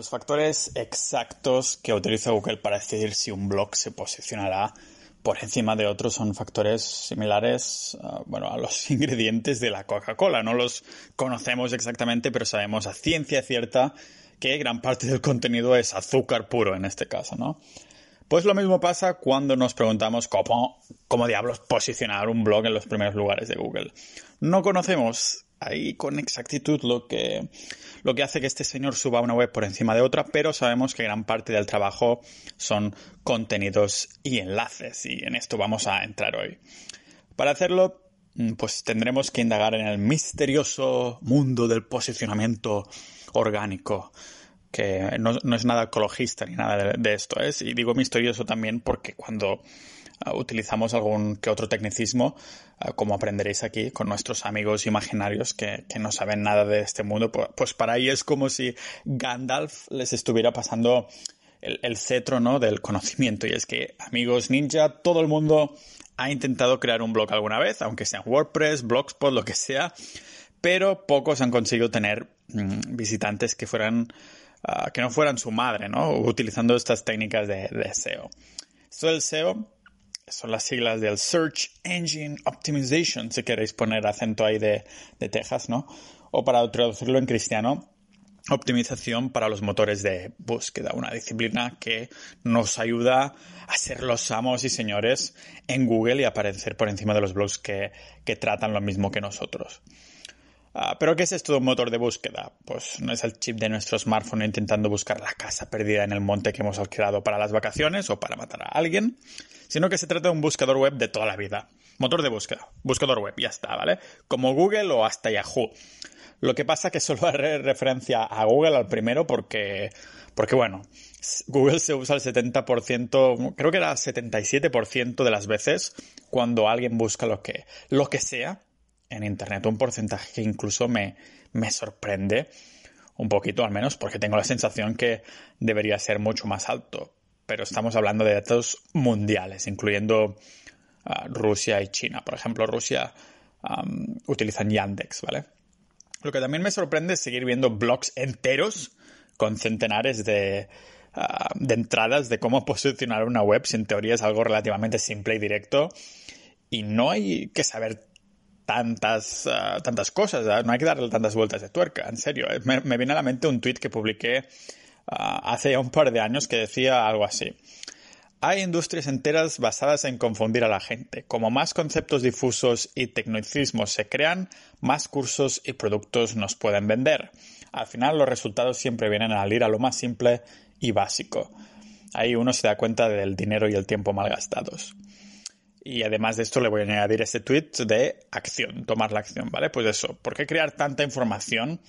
Los factores exactos que utiliza Google para decidir si un blog se posicionará por encima de otros son factores similares uh, bueno, a los ingredientes de la Coca-Cola. No los conocemos exactamente, pero sabemos a ciencia cierta que gran parte del contenido es azúcar puro en este caso, ¿no? Pues lo mismo pasa cuando nos preguntamos cómo, cómo diablos posicionar un blog en los primeros lugares de Google. No conocemos ahí con exactitud lo que, lo que hace que este señor suba una web por encima de otra, pero sabemos que gran parte del trabajo son contenidos y enlaces, y en esto vamos a entrar hoy. Para hacerlo, mm, pues tendremos que indagar en el misterioso mundo del posicionamiento orgánico, que no, es nada ecologista ni nada de, esto, ¿es? Y digo misterioso también porque cuando utilizamos algún que otro tecnicismo, uh, como aprenderéis aquí con nuestros amigos imaginarios que, no saben nada de este mundo, pues, para ahí es como si Gandalf les estuviera pasando el, el cetro ¿no? del conocimiento. Y es que, amigos ninja, todo el mundo ha intentado crear un blog alguna vez, aunque sea WordPress, Blogspot, lo que sea, pero pocos han conseguido tener mm, visitantes que fueran Ah, que no fueran su madre, ¿no? Utilizando estas técnicas de, SEO. Esto del SEO son las siglas del Search Engine Optimization, si queréis poner acento ahí de, de Texas, ¿no? O para traducirlo en cristiano, optimización para los motores de búsqueda, una disciplina que nos ayuda a ser los amos y señores en Google y aparecer por encima de los blogs que, que tratan lo mismo que nosotros. Ah, ¿Pero qué es esto de un motor de búsqueda? Pues no es el chip de nuestro smartphone intentando buscar la casa perdida en el monte que hemos alquilado para las vacaciones o para matar a alguien, sino que se trata de un buscador web de toda la vida. Motor de búsqueda, buscador web, ya está, ¿vale? Como Google o hasta Yahoo. Lo que pasa que solo haré referencia a Google al primero porque, porque bueno, Google se usa el 70%, creo que era el 77% de las veces cuando alguien busca lo que, lo que sea en Internet, un porcentaje que incluso me, me sorprende un poquito al menos, porque tengo la sensación que debería ser mucho más alto. Pero estamos hablando de datos mundiales, incluyendo ah, Rusia y China. Por ejemplo, Rusia utilizan Yandex, ¿vale? Lo que también me sorprende es seguir viendo blogs enteros con centenares de, ah, de entradas de cómo posicionar una web, si en teoría es algo relativamente simple y directo. Y no hay que saber tantas, ah, tantas cosas, no hay que darle tantas vueltas de tuerca, en serio. Eh. Me, viene a la mente un tweet que publiqué hace un par de años que decía algo así. Hay industrias enteras basadas en confundir a la gente. Como más conceptos difusos y tecnicismos se crean, más cursos y productos nos pueden vender. Al final los resultados siempre vienen al ir a lo más simple y básico. Ahí uno se da cuenta del dinero y el tiempo mal gastados. Y además de esto le voy a añadir este tweet de acción, tomar la acción, ¿vale? Pues eso, ¿por qué crear tanta información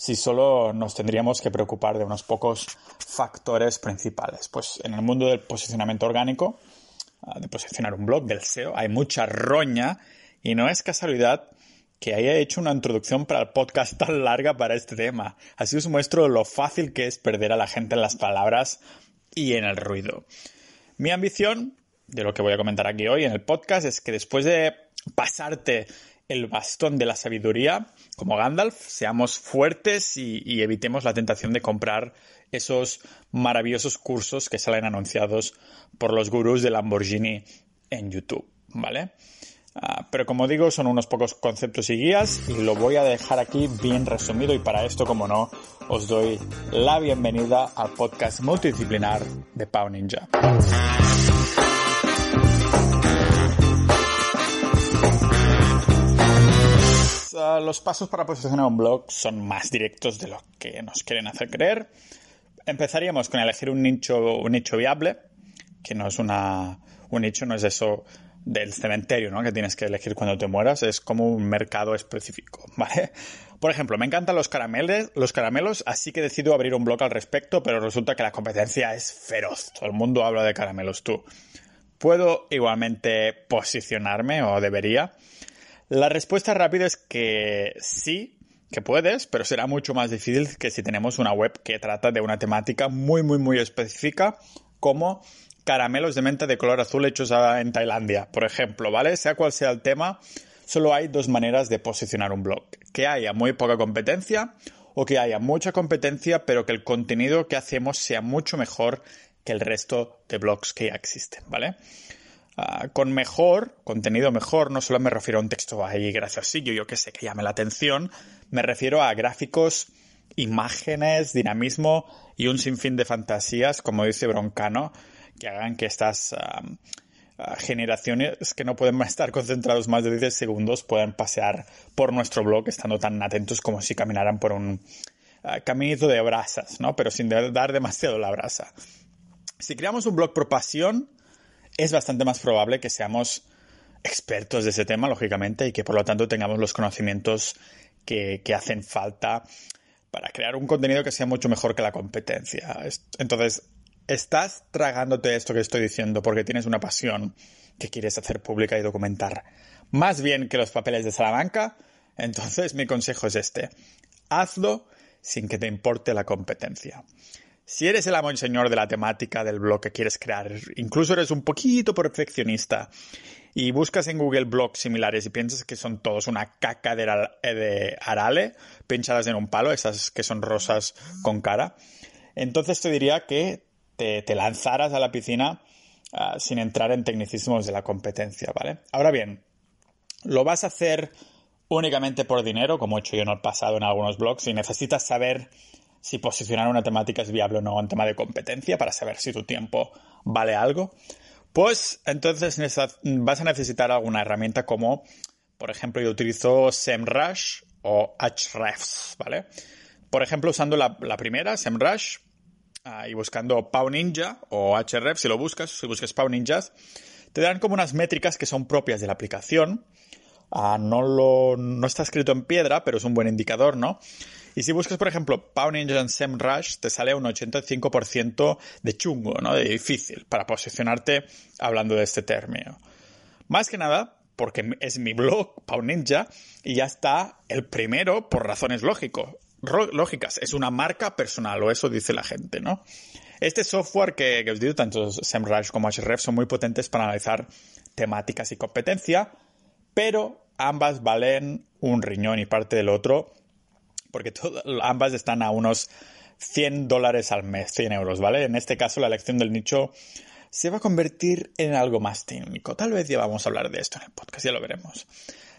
si solo nos tendríamos que preocupar de unos pocos factores principales? Pues en el mundo del posicionamiento orgánico, ah, de posicionar un blog, del SEO, hay mucha roña y no es casualidad que haya hecho una introducción para el podcast tan larga para este tema. Así os muestro lo fácil que es perder a la gente en las palabras y en el ruido. Mi ambición de lo que voy a comentar aquí hoy en el podcast es que después de pasarte el bastón de la sabiduría, como Gandalf, seamos fuertes y, evitemos la tentación de comprar esos maravillosos cursos que salen anunciados por los gurús de Lamborghini en YouTube, ¿vale? Ah, pero como digo, son unos pocos conceptos y guías y lo voy a dejar aquí bien resumido y para esto, como no, os doy la bienvenida al podcast multidisciplinar de Pau Ninja. Los pasos para posicionar un blog son más directos de lo que nos quieren hacer creer. Empezaríamos con elegir un nicho, un nicho viable, que no es una, un nicho, no es eso del cementerio, ¿no? Que tienes que elegir cuando te mueras, es como un mercado específico, ¿vale? Por ejemplo, me encantan los caramelos, los caramelos, así que decido abrir un blog al respecto, pero resulta que la competencia es feroz. Todo el mundo habla de caramelos, tú. ¿Puedo igualmente posicionarme o debería? La respuesta rápida es que sí, que puedes, pero será mucho más difícil que si tenemos una web que trata de una temática muy, muy, muy específica, como caramelos de menta de color azul hechos en Tailandia, por ejemplo, ¿vale? Sea cual sea el tema, solo hay dos maneras de posicionar un blog. Que haya muy poca competencia o que haya mucha competencia, pero que el contenido que hacemos sea mucho mejor que el resto de blogs que ya existen, ¿vale? Ah, con mejor, contenido mejor, no solo me refiero a un texto ahí graciosillo, yo que sé, que llame la atención, me refiero a gráficos, imágenes, dinamismo y un sinfín de fantasías, como dice Broncano, que hagan que estas ah, generaciones que no pueden estar concentrados más de 10 segundos puedan pasear por nuestro blog estando tan atentos como si caminaran por un uh, caminito de brasas, ¿no? Pero sin dar demasiado la brasa. Si creamos un blog por pasión, es bastante más probable que seamos expertos de ese tema, lógicamente, y que por lo tanto tengamos los conocimientos que, hacen falta para crear un contenido que sea mucho mejor que la competencia. Entonces, estás tragándote esto que estoy diciendo porque tienes una pasión que quieres hacer pública y documentar más bien que los papeles de Salamanca, entonces mi consejo es este. Hazlo sin que te importe la competencia. Si eres el amo y señor de la temática del blog que quieres crear, incluso eres un poquito perfeccionista y buscas en Google blogs similares y piensas que son todos una caca de, arale pinchadas en un palo, esas que son rosas con cara, entonces te diría que te, lanzaras a la piscina ah, sin entrar en tecnicismos de la competencia, ¿vale? Ahora bien, lo vas a hacer únicamente por dinero, como he hecho yo en el pasado en algunos blogs, y necesitas saber si posicionar una temática es viable o no en tema de competencia para saber si tu tiempo vale algo, pues entonces vas a necesitar alguna herramienta como, por ejemplo, yo utilizo SEMrush o Ahrefs, ¿vale? Por ejemplo, usando la, primera, SEMrush, y buscando Pau Ninja o HREF, si lo buscas, si buscas Pau Ninjas, te dan como unas métricas que son propias de la aplicación. Ah, no, lo, no está escrito en piedra, pero es un buen indicador, ¿no? Y si buscas, por ejemplo, Pau Ninja en SEMrush, te sale un 85% de chungo, ¿no? De difícil para posicionarte hablando de este término. Más que nada, porque es mi blog, Pau Ninja, y ya está el primero por razones lógicas lógicas, es una marca personal, o eso dice la gente, ¿no? Este software que, os digo, tanto SEMrush como Href son muy potentes para analizar temáticas y competencia, pero ambas valen un riñón y parte del otro, porque ambas están a unos 100 dólares al mes, 100 euros, ¿vale? En este caso, la elección del nicho se va a convertir en algo más técnico. Tal vez ya vamos a hablar de esto en el podcast, ya lo veremos.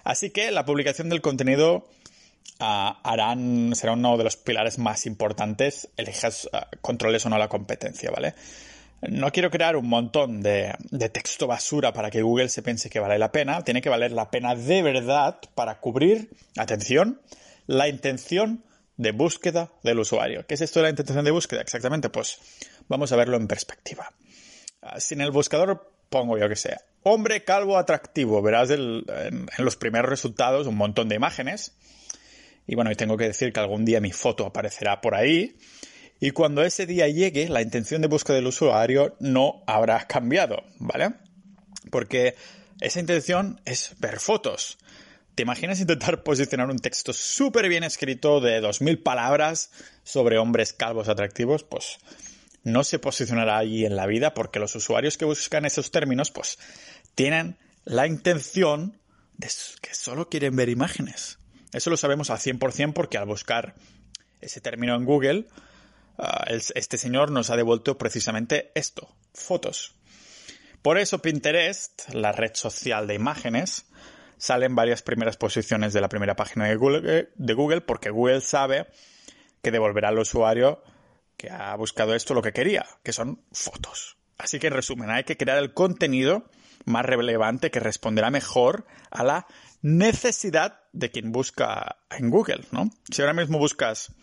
Así que la publicación del contenido harán, será uno de los pilares más importantes, elijas uh, controles o no la competencia, ¿vale? No quiero crear un montón de, de, texto basura para que Google se piense que vale la pena. Tiene que valer la pena de verdad para cubrir, atención, la intención de búsqueda del usuario. ¿Qué es esto de la intención de búsqueda? Exactamente, pues vamos a verlo en perspectiva. Uh, si en el buscador pongo yo que sea hombre calvo atractivo, verás en, en los primeros resultados un montón de imágenes y bueno, y tengo que decir que algún día mi foto aparecerá por ahí. Y cuando ese día llegue, la intención de búsqueda del usuario no habrá cambiado, ¿vale? Porque esa intención es ver fotos. ¿Te imaginas intentar posicionar un texto súper bien escrito de 2.000 palabras sobre hombres calvos atractivos? Pues no se posicionará allí en la vida porque los usuarios que buscan esos términos pues tienen la intención de que solo quieren ver imágenes. Eso lo sabemos al 100% porque al buscar ese término en Google, este señor nos ha devuelto precisamente esto, fotos. Por eso Pinterest, la red social de imágenes, sale en varias primeras posiciones de la primera página de Google, eh, de Google porque Google sabe que devolverá al usuario que ha buscado esto lo que quería, que son fotos. Así que en resumen, hay que crear el contenido más relevante que responderá mejor a la necesidad de quien busca en Google, ¿no? Si ahora mismo buscas,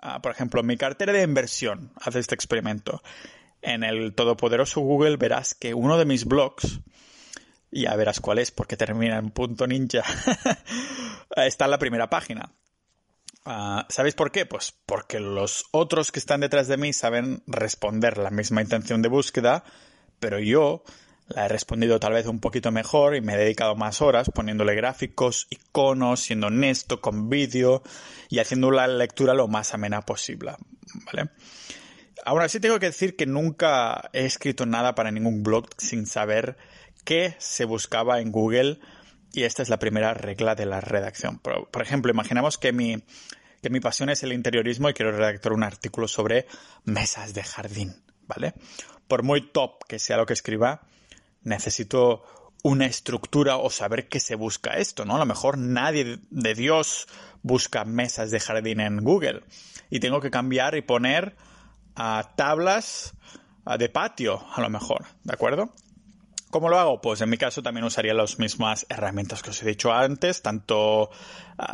ah, por ejemplo, mi cartera de inversión, haz este experimento. En el todopoderoso Google verás que uno de mis blogs, ya verás cuál es porque termina en punto ninja, está en la primera página. Uh, ¿Sabéis por qué? Pues porque los otros que están detrás de mí saben responder la misma intención de búsqueda, pero yo la he respondido tal vez un poquito mejor y me he dedicado más horas poniéndole gráficos, iconos, siendo honesto con vídeo y haciendo la lectura lo más amena posible. ¿Vale? Ahora sí tengo que decir que nunca he escrito nada para ningún blog sin saber qué se buscaba en Google y esta es la primera regla de la redacción. Por, ejemplo, imaginamos que mi, que mi pasión es el interiorismo y quiero redactar un artículo sobre mesas de jardín, ¿vale? Por muy top que sea lo que escriba, necesito una estructura o saber qué se busca esto, ¿no? A lo mejor nadie de Dios busca mesas de jardín en Google y tengo que cambiar y poner a tablas de patio, a lo mejor, ¿de acuerdo? ¿Cómo lo hago? Pues en mi caso también usaría las mismas herramientas que os he dicho antes, tanto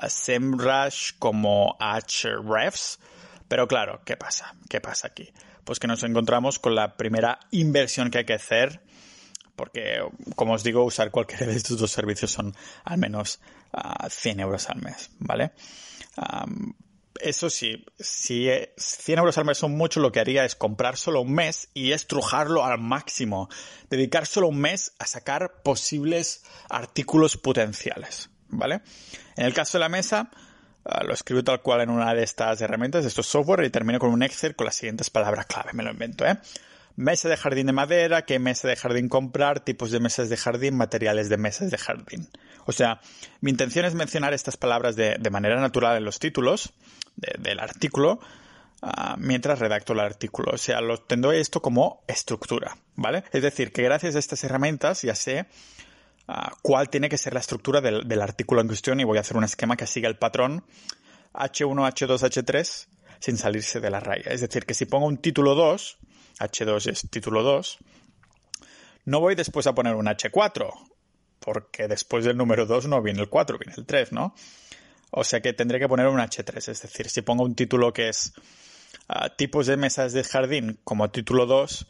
SEMrush como Ahrefs. Pero claro, ¿qué pasa? ¿Qué pasa aquí? Pues que nos encontramos con la primera inversión que hay que hacer porque, como os digo, usar cualquiera de estos dos servicios son al menos 100 euros al mes, ¿vale? eso sí, si 100 euros al mes son mucho, lo que haría es comprar solo un mes y estrujarlo al máximo. Dedicar solo un mes a sacar posibles artículos potenciales, ¿vale? En el caso de la mesa, ah, lo escribo tal cual en una de estas herramientas, de estos software, y termino con un Excel con las siguientes palabras clave, me lo invento, ¿eh? Mesa de jardín de madera, qué mesa de jardín comprar, tipos de mesas de jardín, materiales de mesas de jardín. O sea, mi intención es mencionar estas palabras de, manera natural en los títulos del artículo ah, mientras redacto el artículo. O sea, lo tendré esto como estructura, ¿vale? Es decir, que gracias a estas herramientas ya sé ah, cuál tiene que ser la estructura del, del artículo en cuestión y voy a hacer un esquema que siga el patrón H1, H2, H3 sin salirse de la raya. Es decir, que si pongo un título 2, H2 es título 2, no voy después a poner un H4, porque después del número 2 no viene el 4, viene el 3, ¿no? O sea que tendré que poner un H3, es decir, si pongo un título que es ah, tipos de mesas de jardín como título 2,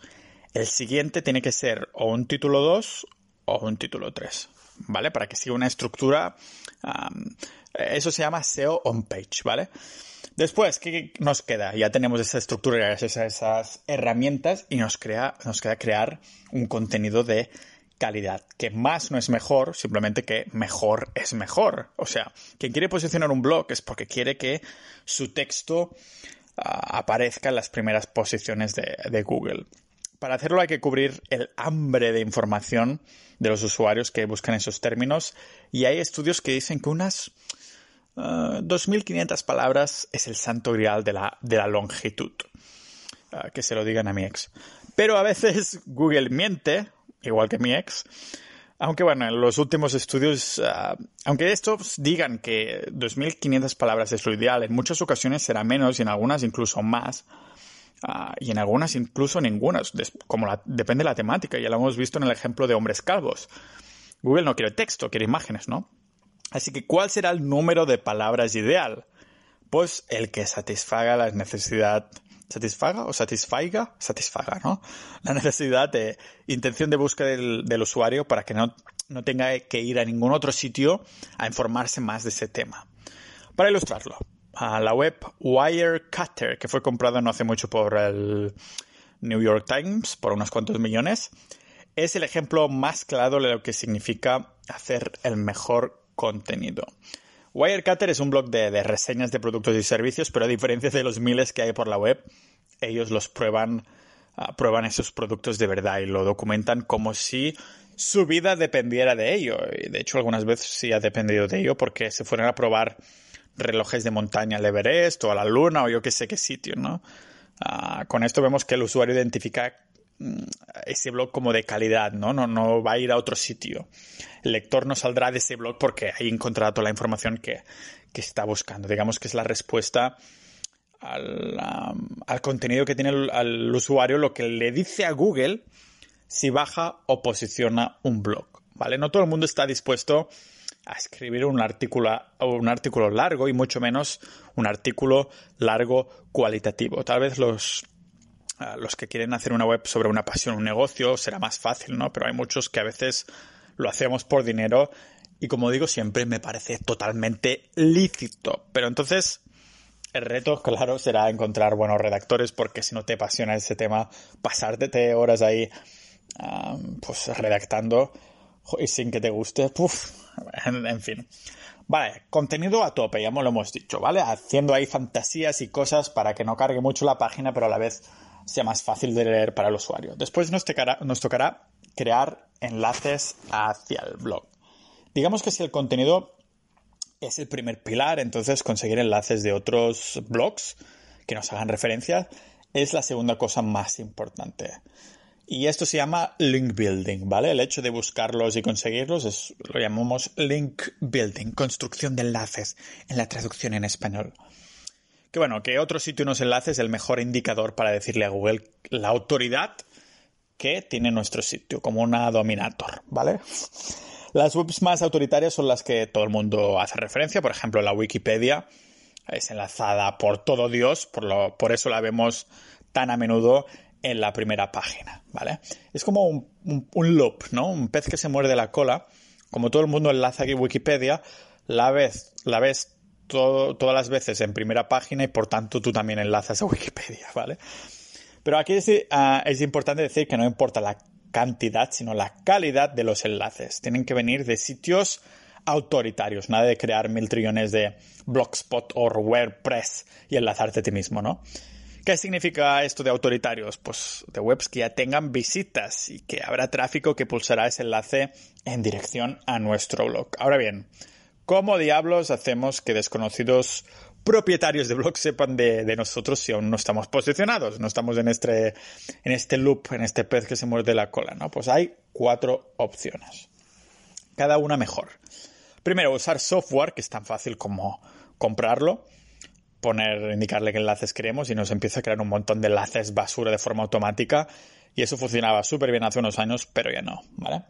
el siguiente tiene que ser o un título 2 o un título 3, ¿vale? Para que siga una estructura. eso se llama SEO on page, ¿vale? Después, ¿qué nos queda? Ya tenemos esa estructura gracias esas herramientas y nos queda crear un contenido de calidad. Que más no es mejor, simplemente que mejor es mejor. O sea, quien quiere posicionar un blog es porque quiere que su texto ah, aparezca en las primeras posiciones de, de Google. Para hacerlo hay que cubrir el hambre de información de los usuarios que buscan esos términos y hay estudios que dicen que unas 2.500 ah, palabras es el santo grial de la, de la longitud. Ah, que se lo digan a mi ex. Pero a veces Google miente, igual que mi ex. Aunque bueno, en los últimos estudios, ah, aunque estos digan que 2.500 palabras es lo ideal, en muchas ocasiones será menos y en algunas incluso más. y en algunas incluso ninguna, como depende de la temática, ya lo hemos visto en el ejemplo de hombres calvos. Google no quiere texto, quiere imágenes, ¿no? Así que, ¿cuál será el número de palabras ideal? Pues el que satisfaga la necesidad, satisfaga o satisfaiga, satisfaga, ¿no? La necesidad de intención de búsqueda del, usuario para que no, no tenga que ir a ningún otro sitio a informarse más de ese tema. Para ilustrarlo, la web Wirecutter, que fue comprada no hace mucho por el New York Times por unos cuantos millones, es el ejemplo más claro de lo que significa hacer el mejor contenido. Wirecutter es un blog de, reseñas de productos y servicios, pero a diferencia de los miles que hay por la web, ellos los prueban, ah, prueban esos productos de verdad y lo documentan como si su vida dependiera de ello. Y de hecho, algunas veces sí ha dependido de ello porque se fueron a probar relojes de montaña al Everest o a la Luna o yo qué sé qué sitio, ¿no? Ah, con esto vemos que el usuario identifica ese blog como de calidad, ¿no? ¿no? No va a ir a otro sitio el lector no saldrá de ese blog porque ahí encontrado toda la información que, está buscando. Digamos que es la respuesta al, contenido que tiene el, usuario, lo que le dice a Google si baja o posiciona un blog. ¿Vale? No todo el mundo está dispuesto a escribir un artículo, un artículo largo y mucho menos un artículo largo cualitativo. Tal vez los, los que quieren hacer una web sobre una pasión, un negocio, será más fácil, ¿no? Pero hay muchos que a veces lo hacemos por dinero y como digo siempre me parece totalmente lícito. Pero entonces el reto, claro, será encontrar buenos redactores porque si no te apasiona ese tema, pasarte horas ahí pues redactando y sin que te guste, en, fin. Vale, contenido a tope, ya lo hemos dicho, ¿vale? Haciendo ahí fantasías y cosas para que no cargue mucho la página, pero a la vez sea más fácil de leer para el usuario. Después nos tocará crear enlaces hacia el blog. Digamos que si el contenido es el primer pilar, entonces conseguir enlaces de otros blogs que nos hagan referencia es la segunda cosa más importante. Y esto se llama link building, ¿vale? El hecho de buscarlos y conseguirlos lo llamamos link building, construcción de enlaces en la traducción en español. Que bueno, que otro sitio y unos enlaces es el mejor indicador para decirle a Google la autoridad que tiene nuestro sitio, como una dominator, ¿vale? Las webs más autoritarias son las que todo el mundo hace referencia, por ejemplo, la Wikipedia es enlazada por todo Dios, por, lo, por eso la vemos tan a menudo en la primera página, ¿vale? Es como un, loop, ¿no? Un pez que se muerde la cola. Como todo el mundo enlaza aquí Wikipedia, la ves, la ves todas las veces en primera página y por tanto tú también enlazas a Wikipedia, ¿vale? Pero aquí es, ah, es importante decir que no importa la cantidad, sino la calidad de los enlaces. Tienen que venir de sitios autoritarios, nada de crear mil trillones de Blogspot o WordPress y enlazarte a ti mismo, ¿no? ¿Qué significa esto de autoritarios? Pues de webs que ya tengan visitas y que habrá tráfico que pulsará ese enlace en dirección a nuestro blog. Ahora bien, ¿cómo diablos hacemos que desconocidos propietarios de blogs sepan de, nosotros si aún no estamos posicionados, no estamos en este, en este loop, en este pez que se muerde la cola, ¿no? Pues hay cuatro opciones. Cada una mejor. Primero, usar software, que es tan fácil como comprarlo poner, indicarle qué enlaces queremos y nos empieza a crear un montón de enlaces basura de forma automática y eso funcionaba súper bien hace unos años, pero ya no, ¿vale?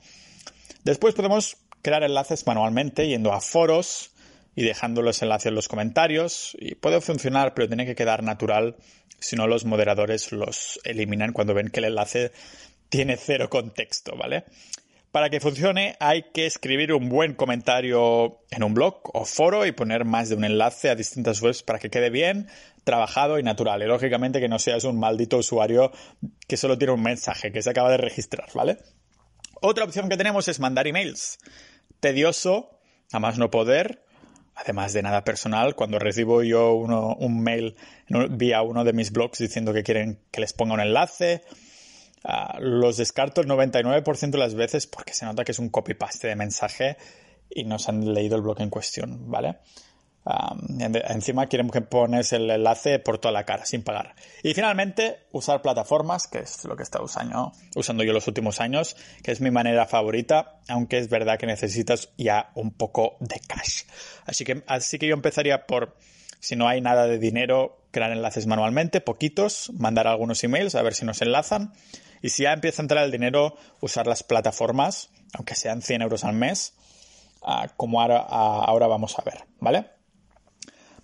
Después podemos crear enlaces manualmente yendo a foros y dejando los enlaces en los comentarios y puede funcionar, pero tiene que quedar natural si no los moderadores los eliminan cuando ven que el enlace tiene cero contexto, ¿vale? Para que funcione hay que escribir un buen comentario en un blog o foro y poner más de un enlace a distintas webs para que quede bien, trabajado y natural. Y lógicamente que no seas un maldito usuario que solo tiene un mensaje que se acaba de registrar, ¿vale? Otra opción que tenemos es mandar emails. Tedioso, a más no poder, además de nada personal, cuando recibo yo un mail vía uno de mis blogs diciendo que quieren que les ponga un enlace Ah, los descarto el 99% de las veces porque se nota que es un copy-paste de mensaje y no se han leído el bloque en cuestión, ¿vale? Encima quieren que pones el enlace por toda la cara, sin pagar. Y finalmente, usar plataformas, que es lo que he usando, usando yo los últimos años, que es mi manera favorita, aunque es verdad que necesitas ya un poco de cash. Así que, así que yo empezaría por, si no hay nada de dinero, crear enlaces manualmente, poquitos, mandar algunos emails a ver si nos enlazan y si ya empieza a entrar el dinero, usar las plataformas, aunque sean 100 euros al mes, ah, como ahora, ah, ahora vamos a ver, ¿vale?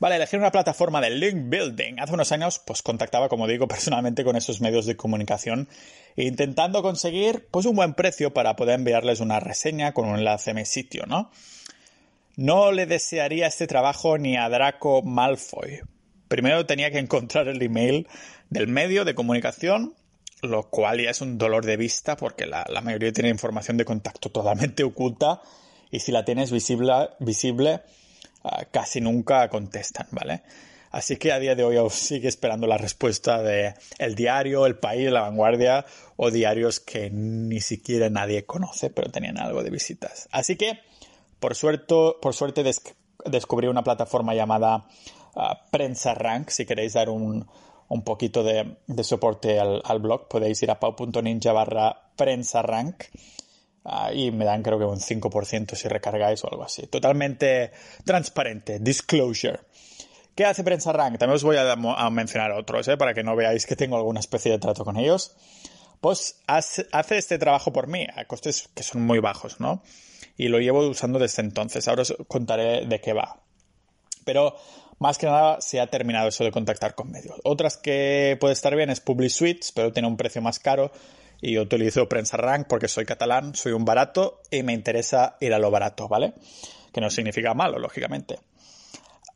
Vale, elegir una plataforma de link building. Hace unos años, pues contactaba, como digo, personalmente con esos medios de comunicación, intentando conseguir, pues, un buen precio para poder enviarles una reseña con un enlace a mi sitio, ¿no? No le desearía este trabajo ni a Draco Malfoy. Primero tenía que encontrar el email del medio de comunicación lo cual ya es un dolor de vista porque la, mayoría tiene información de contacto totalmente oculta y si la tienes visible, visible casi nunca contestan, ¿vale? Así que a día de hoy aún sigue esperando la respuesta de El Diario, El País, La Vanguardia o diarios que ni siquiera nadie conoce, pero tenían algo de visitas. Así que, por suerte, por suerte descubrí una plataforma llamada ah, Prensa Rank, si queréis dar un, un poquito de, soporte al, blog, podéis ir a pau.ninja barra prensa rank ah, y me dan creo que un 5% si recargáis o algo así. Totalmente transparente, disclosure. ¿Qué hace Prensa Rank? También os voy a, mencionar otros, ¿eh? para que no veáis que tengo alguna especie de trato con ellos. Pues hace, este trabajo por mí, a costes que son muy bajos, ¿no? Y lo llevo usando desde entonces. Ahora os contaré de qué va. Pero más que nada se ha terminado eso de contactar con medios. Otras que puede estar bien es Public Suites, pero tiene un precio más caro y yo utilizo Prensa Rank porque soy catalán, soy un barato y me interesa ir a lo barato, ¿vale? Que no significa malo, lógicamente.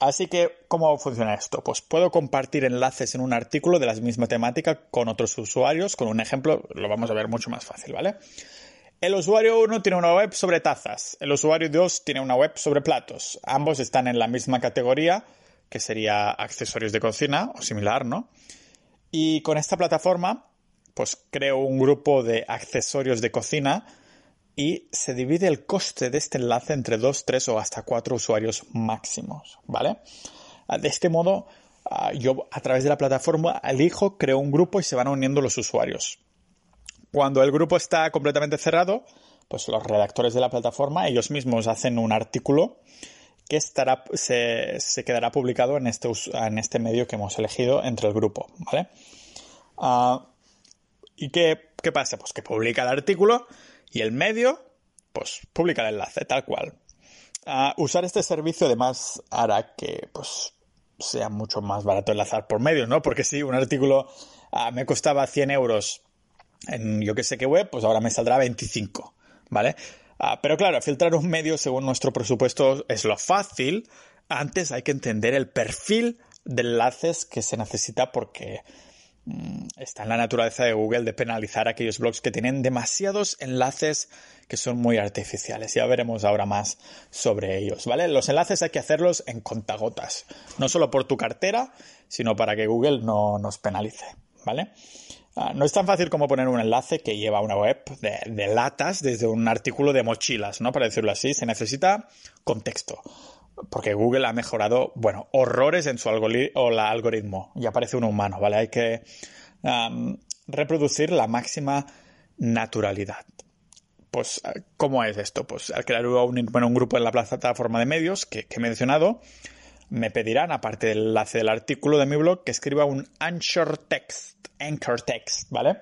Así que, ¿cómo funciona esto? Pues puedo compartir enlaces en un artículo de la misma temática con otros usuarios. Con un ejemplo, lo vamos a ver mucho más fácil, ¿vale? El usuario 1 tiene una web sobre tazas. El usuario 2 tiene una web sobre platos. Ambos están en la misma categoría, que sería accesorios de cocina o similar, ¿no? Y con esta plataforma, pues creo un grupo de accesorios de cocina y se divide el coste de este enlace entre dos, tres o hasta cuatro usuarios máximos, ¿vale? Ah, de este modo, ah, yo a través de la plataforma elijo, creo un grupo y se van uniendo los usuarios. Cuando el grupo está completamente cerrado, pues los redactores de la plataforma ellos mismos hacen un artículo que estará, se, quedará publicado en este, en este medio que hemos elegido entre el grupo, ¿vale? Ah, ¿Y qué, qué pasa? Pues que publica el artículo y el medio, pues publica el enlace, tal cual. usar este servicio además hará que pues sea mucho más barato enlazar por medios, ¿no? Porque si un artículo ah, me costaba 100 euros en yo que sé qué web, pues ahora me saldrá 25, ¿vale? Ah, pero claro, filtrar un medio según nuestro presupuesto es lo fácil. Antes hay que entender el perfil de enlaces que se necesita porque está en la naturaleza de Google de penalizar aquellos blogs que tienen demasiados enlaces que son muy artificiales. Ya veremos ahora más sobre ellos, ¿vale? Los enlaces hay que hacerlos en contagotas, no solo por tu cartera, sino para que Google no nos penalice, ¿vale? Ah, no es tan fácil como poner un enlace que lleva a una web de, de latas desde un artículo de mochilas, ¿no? Para decirlo así, se necesita contexto porque Google ha mejorado, bueno, horrores en su algoritmo. Y aparece un humano, ¿vale? Hay que reproducir la máxima naturalidad. Pues, ¿cómo es esto? Pues al crear un grupo en la plataforma de medios que, he mencionado, me pedirán, aparte del enlace del artículo de mi blog, que escriba un anchor text, anchor text, ¿vale?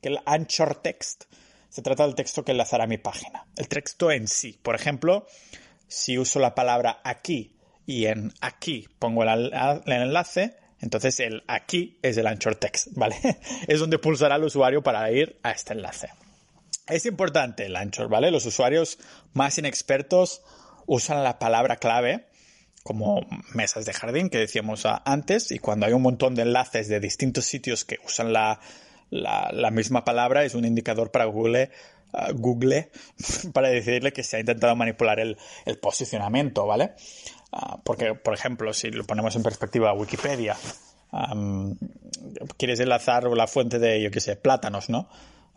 Que el anchor text se trata del texto que enlazará a mi página. El texto en sí. Por ejemplo, si uso la palabra aquí y en aquí pongo el, enlace, entonces el aquí es el anchor text, ¿vale? es donde pulsará el usuario para ir a este enlace. Es importante el anchor, ¿vale? Los usuarios más inexpertos usan la palabra clave como mesas de jardín que decíamos antes y cuando hay un montón de enlaces de distintos sitios que usan la, la misma palabra es un indicador para Google Google para decirle que se ha intentado manipular el, posicionamiento, ¿vale? Ah, porque, por ejemplo, si lo ponemos en perspectiva Wikipedia, quieres enlazar la fuente de, yo qué sé, plátanos, ¿no?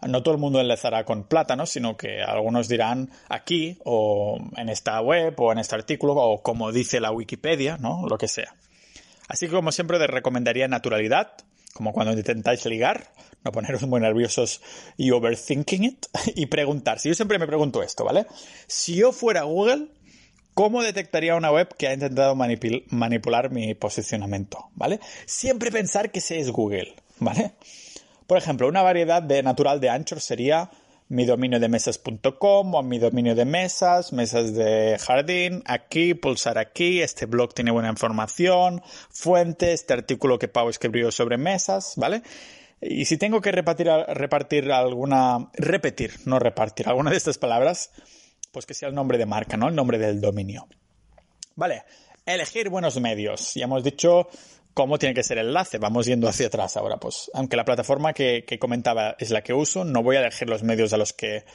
No todo el mundo enlazará con plátanos, sino que algunos dirán aquí, o en esta web, o en este artículo, o como dice la Wikipedia, ¿no? Lo que sea. Así que, como siempre, recomendaría naturalidad, como cuando intentáis ligar, no poneros muy nerviosos y overthinking it, y preguntar. Si yo siempre me pregunto esto, ¿vale? Si yo fuera Google, ¿cómo detectaría una web que ha intentado manipular mi posicionamiento? ¿Vale? Siempre pensar que ese es Google, ¿vale? Por ejemplo, una variedad de natural de Anchor sería mi dominio de mesas.com o mi dominio de mesas, mesas de jardín, aquí, pulsar aquí, este blog tiene buena información, fuente, este artículo que Pau escribió sobre mesas, ¿vale? Y si tengo que repartir, repartir alguna, repetir, no repartir, alguna de estas palabras, pues que sea el nombre de marca, ¿no? El nombre del dominio. Vale, elegir buenos medios. Ya hemos dicho cómo tiene que ser el enlace. Vamos yendo hacia atrás ahora. Pues aunque la plataforma que, comentaba es la que uso, no voy a elegir los medios a los que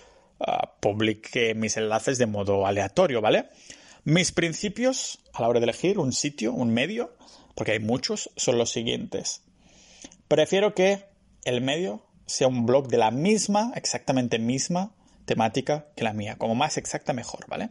ah, publique mis enlaces de modo aleatorio, ¿vale? Mis principios a la hora de elegir un sitio, un medio, porque hay muchos, son los siguientes. Prefiero que el medio sea un blog de la misma, exactamente misma temática que la mía. Como más exacta, mejor, ¿vale?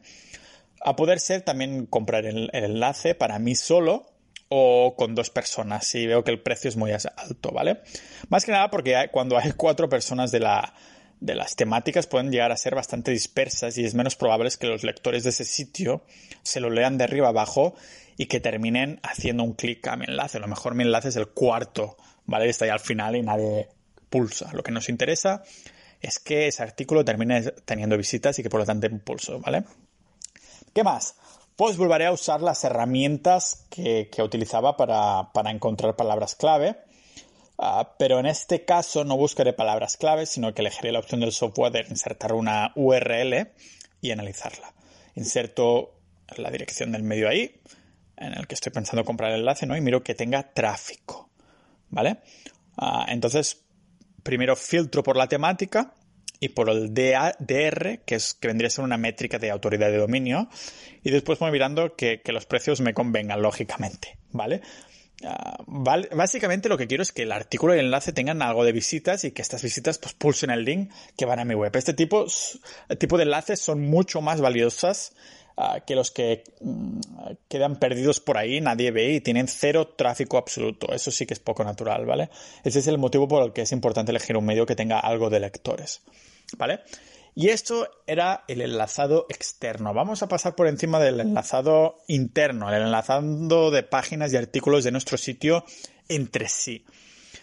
A poder ser también comprar el enlace para mí solo o con dos personas si veo que el precio es muy alto, ¿vale? Más que nada porque cuando hay cuatro personas de, la, de las temáticas pueden llegar a ser bastante dispersas y es menos probable que los lectores de ese sitio se lo lean de arriba abajo y que terminen haciendo un clic a mi enlace. A lo mejor mi enlace es el cuarto, ¿vale? Está ahí al final y nadie pulsa. Lo que nos interesa es que ese artículo termine teniendo visitas y que por lo tanto impulso, ¿vale? ¿Qué más? Pues volveré a usar las herramientas que, utilizaba para, encontrar palabras clave. Ah, pero en este caso no buscaré palabras clave, sino que elegiré la opción del software de insertar una URL y analizarla. Inserto la dirección del medio ahí, en el que estoy pensando comprar el enlace, ¿no? Y miro que tenga tráfico, ¿vale? Ah, entonces, primero filtro por la temática y por el DR, que, es, que vendría a ser una métrica de autoridad de dominio, y después voy mirando que, los precios me convengan, lógicamente, ¿vale? Ah, básicamente lo que quiero es que el artículo y el enlace tengan algo de visitas y que estas visitas pues pulsen el link que van a mi web. Este tipo, tipo de enlaces son mucho más valiosas ah, que los que mm, quedan perdidos por ahí, nadie ve y tienen cero tráfico absoluto. Eso sí que es poco natural, ¿vale? Ese es el motivo por el que es importante elegir un medio que tenga algo de lectores, ¿vale? Y esto era el enlazado externo. Vamos a pasar por encima del enlazado interno, el enlazado de páginas y artículos de nuestro sitio entre sí.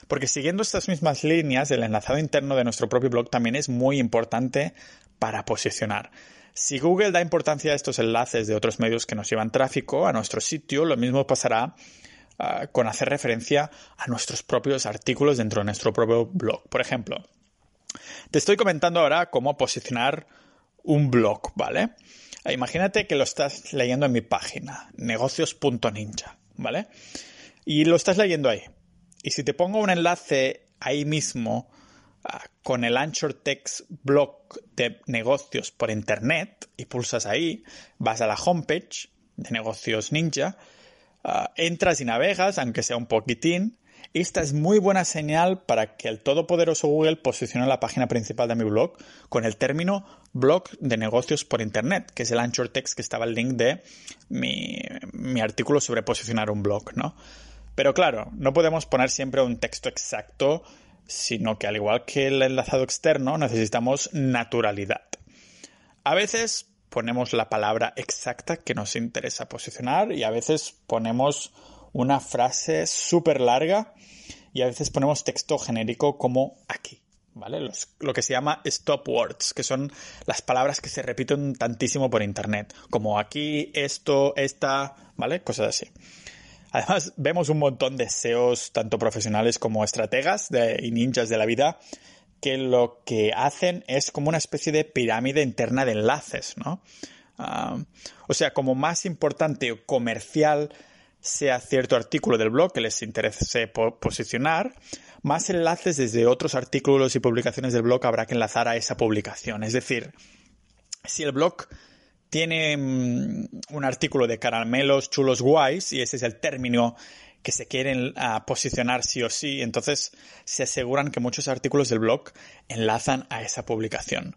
Porque siguiendo estas mismas líneas, el enlazado interno de nuestro propio blog también es muy importante para posicionar. Si Google da importancia a estos enlaces de otros medios que nos llevan tráfico a nuestro sitio, lo mismo pasará ah, con hacer referencia a nuestros propios artículos dentro de nuestro propio blog. Por ejemplo, te estoy comentando ahora cómo posicionar un blog, ¿vale? Imagínate que lo estás leyendo en mi página, negocios.ninja, ¿vale? Y lo estás leyendo ahí. Y si te pongo un enlace ahí mismo ah, con el Anchor Text blog de negocios por internet y pulsas ahí, vas a la homepage de negocios ninja, ah, entras y navegas, aunque sea un poquitín, esta es muy buena señal para que el todopoderoso Google posicione la página principal de mi blog con el término blog de negocios por Internet, que es el anchor text que estaba el link de mi, artículo sobre posicionar un blog, ¿no? Pero claro, no podemos poner siempre un texto exacto, sino que al igual que el enlazado externo, necesitamos naturalidad. A veces ponemos la palabra exacta que nos interesa posicionar y a veces ponemos una frase súper larga y a veces ponemos texto genérico como aquí. ¿Vale? lo que se llama stop words, que son las palabras que se repiten tantísimo por internet, como aquí, esto, esta, ¿vale? Cosas así. Además, vemos un montón de SEOs, tanto profesionales como estrategas y ninjas de la vida, que lo que hacen es como una especie de pirámide interna de enlaces, ¿no? Ah, o sea, como más importante o comercial sea cierto artículo del blog que les interese posicionar, más enlaces desde otros artículos y publicaciones del blog habrá que enlazar a esa publicación. Es decir, si el blog tiene mm, un artículo de caramelos chulos guays, y ese es el término que se quieren ah, posicionar sí o sí, entonces se aseguran que muchos artículos del blog enlazan a esa publicación.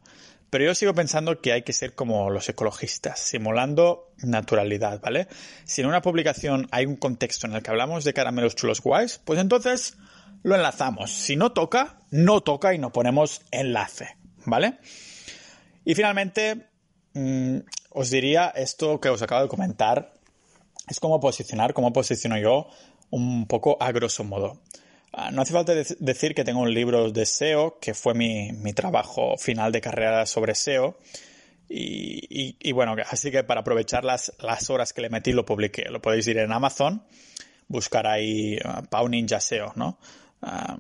Pero yo sigo pensando que hay que ser como los ecologistas, simulando naturalidad, ¿vale? Si en una publicación hay un contexto en el que hablamos de caramelos chulos guays, pues entonces lo enlazamos. Si no toca, no toca y no ponemos enlace, ¿vale? Y finalmente, mm, os diría esto que os acabo de comentar, es cómo posicionar, cómo posiciono yo un poco a grosso modo. Ah, no hace falta decir que tengo un libro de SEO, que fue mi, trabajo final de carrera sobre SEO. Y, bueno, así que para aprovechar las, las, horas que le metí lo publiqué. Lo podéis ir en Amazon, buscar ahí uh, Pau Ninja SEO, ¿no? Ah,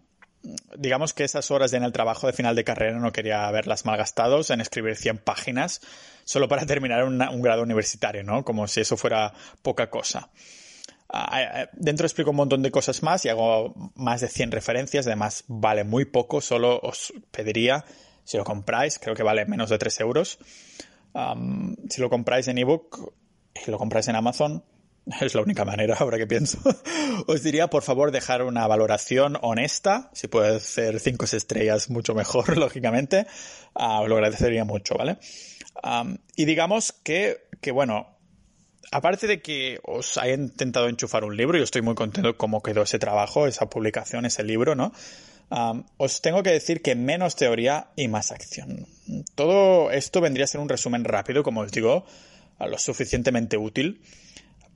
digamos que esas horas en el trabajo de final de carrera no quería haberlas malgastados en escribir 100 páginas solo para terminar un grado universitario, ¿no? Como si eso fuera poca cosa. Ah, eh, dentro explico un montón de cosas más y hago más de 100 referencias, además vale muy poco, solo os pediría, si lo compráis, creo que vale menos de 3 euros, si lo compráis en ebook y lo compráis en Amazon, es la única manera ahora que pienso, os diría por favor dejar una valoración honesta, si puede ser 5 estrellas mucho mejor, lógicamente, uh, lo agradecería mucho, ¿vale? y digamos que, que bueno, aparte de que os haya intentado enchufar un libro, yo estoy muy contento cómo quedó ese trabajo, esa publicación, ese libro, ¿no? os tengo que decir que menos teoría y más acción. Todo esto vendría a ser un resumen rápido, como os digo, lo suficientemente útil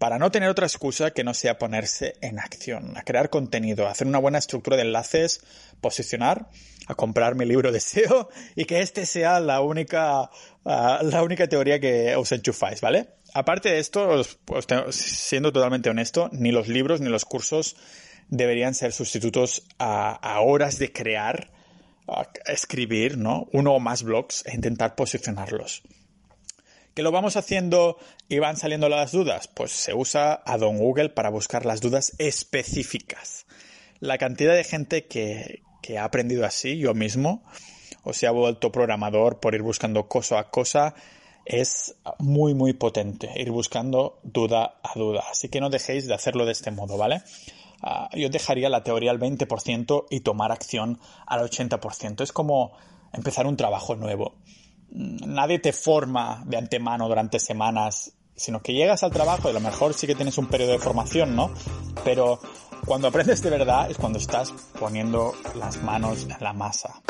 para no tener otra excusa que no sea ponerse en acción, a crear contenido, a hacer una buena estructura de enlaces, posicionar, a comprar mi libro de SEO y que este sea la única, ah, la única teoría que os enchufáis, ¿vale? Aparte de esto, siendo totalmente honesto, ni los libros ni los cursos deberían ser sustitutos a, horas de crear, escribir, ¿no? Uno o más blogs e intentar posicionarlos. ¿Que lo vamos haciendo y van saliendo las dudas? Pues se usa a Don Google para buscar las dudas específicas. La cantidad de gente que, que ha aprendido así, yo mismo, o se ha vuelto programador por ir buscando cosa a cosa, es muy muy potente ir buscando duda a duda. Así que no dejéis de hacerlo de este modo, ¿vale? ah, yo dejaría la teoría al 20% y tomar acción al 80%. Es como empezar un trabajo nuevo. Mm, nadie te forma de antemano durante semanas, sino que llegas al trabajo y a lo mejor sí que tienes un periodo de formación, ¿no? Pero cuando aprendes de verdad es cuando estás poniendo las manos en la masa.